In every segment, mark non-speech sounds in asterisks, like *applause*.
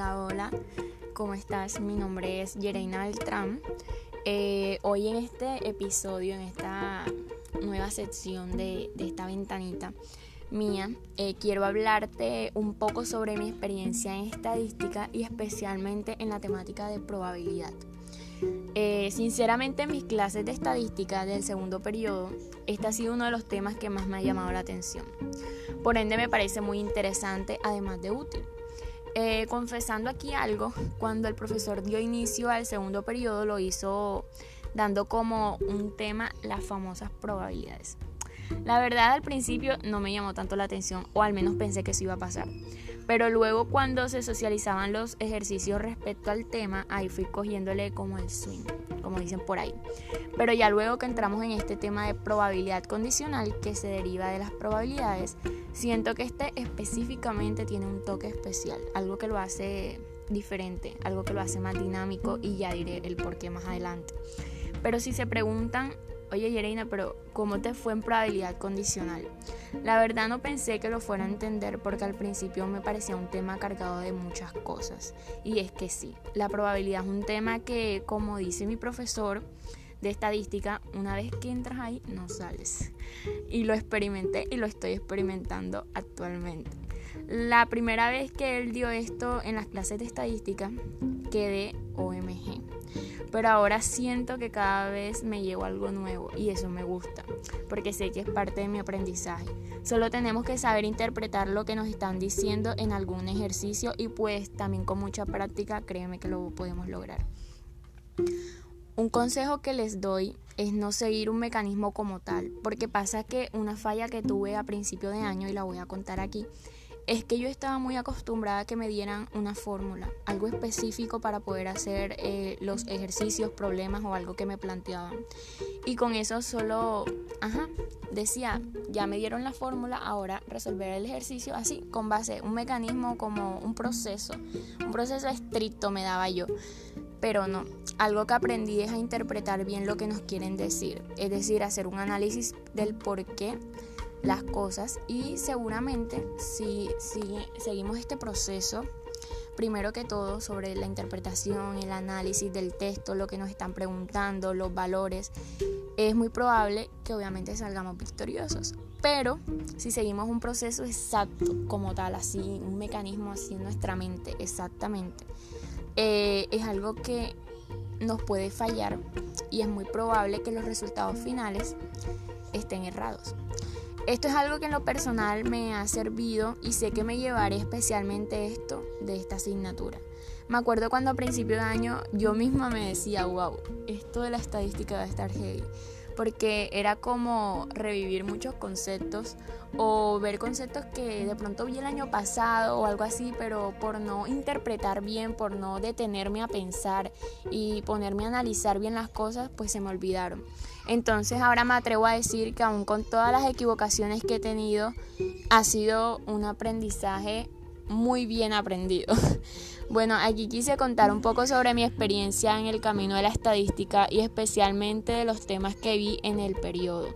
Hola, hola, ¿cómo estás? Mi nombre es Yereina Beltrán. Eh, hoy en este episodio, en esta nueva sección de, esta ventanita mía, eh, quiero hablarte un poco sobre mi experiencia en estadística y especialmente en la temática de probabilidad. Eh, sinceramente en mis clases de estadística del segundo periodo, este ha sido uno de los temas que más me ha llamado la atención. Por ende me parece muy interesante, además de útil. Eh, confesando aquí algo, cuando el profesor dio inicio al segundo periodo lo hizo dando como un tema las famosas probabilidades. La verdad al principio no me llamó tanto la atención, o al menos pensé que eso iba a pasar. Pero luego cuando se socializaban los ejercicios respecto al tema, ahí fui cogiéndole como el swing, como dicen por ahí. Pero ya luego que entramos en este tema de probabilidad condicional que se deriva de las probabilidades, siento que este específicamente tiene un toque especial, algo que lo hace diferente, algo que lo hace más dinámico y ya diré el por qué más adelante. Pero si se preguntan Oye Yereina, pero ¿cómo te fue en probabilidad condicional? La verdad no pensé que lo fuera a entender porque al principio me parecía un tema cargado de muchas cosas. Y es que sí, la probabilidad es un tema que, como dice mi profesor de estadística, una vez que entras ahí no sales. Y lo experimenté y lo estoy experimentando actualmente. La primera vez que él dio esto en las clases de estadística, quedé OMG pero ahora siento que cada vez me llevo algo nuevo y eso me gusta, porque sé que es parte de mi aprendizaje. Solo tenemos que saber interpretar lo que nos están diciendo en algún ejercicio y pues también con mucha práctica créeme que lo podemos lograr. Un consejo que les doy es no seguir un mecanismo como tal, porque pasa que una falla que tuve a principio de año, y la voy a contar aquí, es que yo estaba muy acostumbrada a que me dieran una fórmula, algo específico para poder hacer eh, los ejercicios, problemas o algo que me planteaban. Y con eso solo, decía, ya me dieron la fórmula, ahora resolver el ejercicio así, con base, un mecanismo como un proceso, un proceso estricto me daba yo. Pero no, algo que aprendí es a interpretar bien lo que nos quieren decir, es decir, hacer un análisis del por qué las cosas y seguramente si, si seguimos este proceso, primero que todo sobre la interpretación, el análisis del texto, lo que nos están preguntando, los valores, es muy probable que obviamente salgamos victoriosos. Pero si seguimos un proceso exacto como tal, así, un mecanismo así en nuestra mente, exactamente, eh, es algo que nos puede fallar y es muy probable que los resultados finales estén errados. Esto es algo que en lo personal me ha servido y sé que me llevaré especialmente esto de esta asignatura. Me acuerdo cuando a principio de año yo misma me decía, wow, esto de la estadística va a estar heavy porque era como revivir muchos conceptos o ver conceptos que de pronto vi el año pasado o algo así, pero por no interpretar bien, por no detenerme a pensar y ponerme a analizar bien las cosas, pues se me olvidaron. Entonces ahora me atrevo a decir que aún con todas las equivocaciones que he tenido, ha sido un aprendizaje muy bien aprendido. *laughs* Bueno, aquí quise contar un poco sobre mi experiencia en el camino de la estadística y especialmente de los temas que vi en el periodo.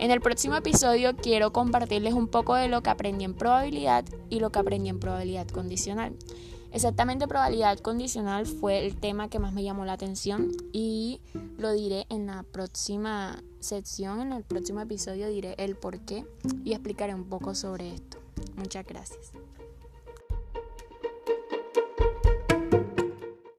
En el próximo episodio quiero compartirles un poco de lo que aprendí en probabilidad y lo que aprendí en probabilidad condicional. Exactamente probabilidad condicional fue el tema que más me llamó la atención y lo diré en la próxima sección, en el próximo episodio diré el por qué y explicaré un poco sobre esto. Muchas gracias.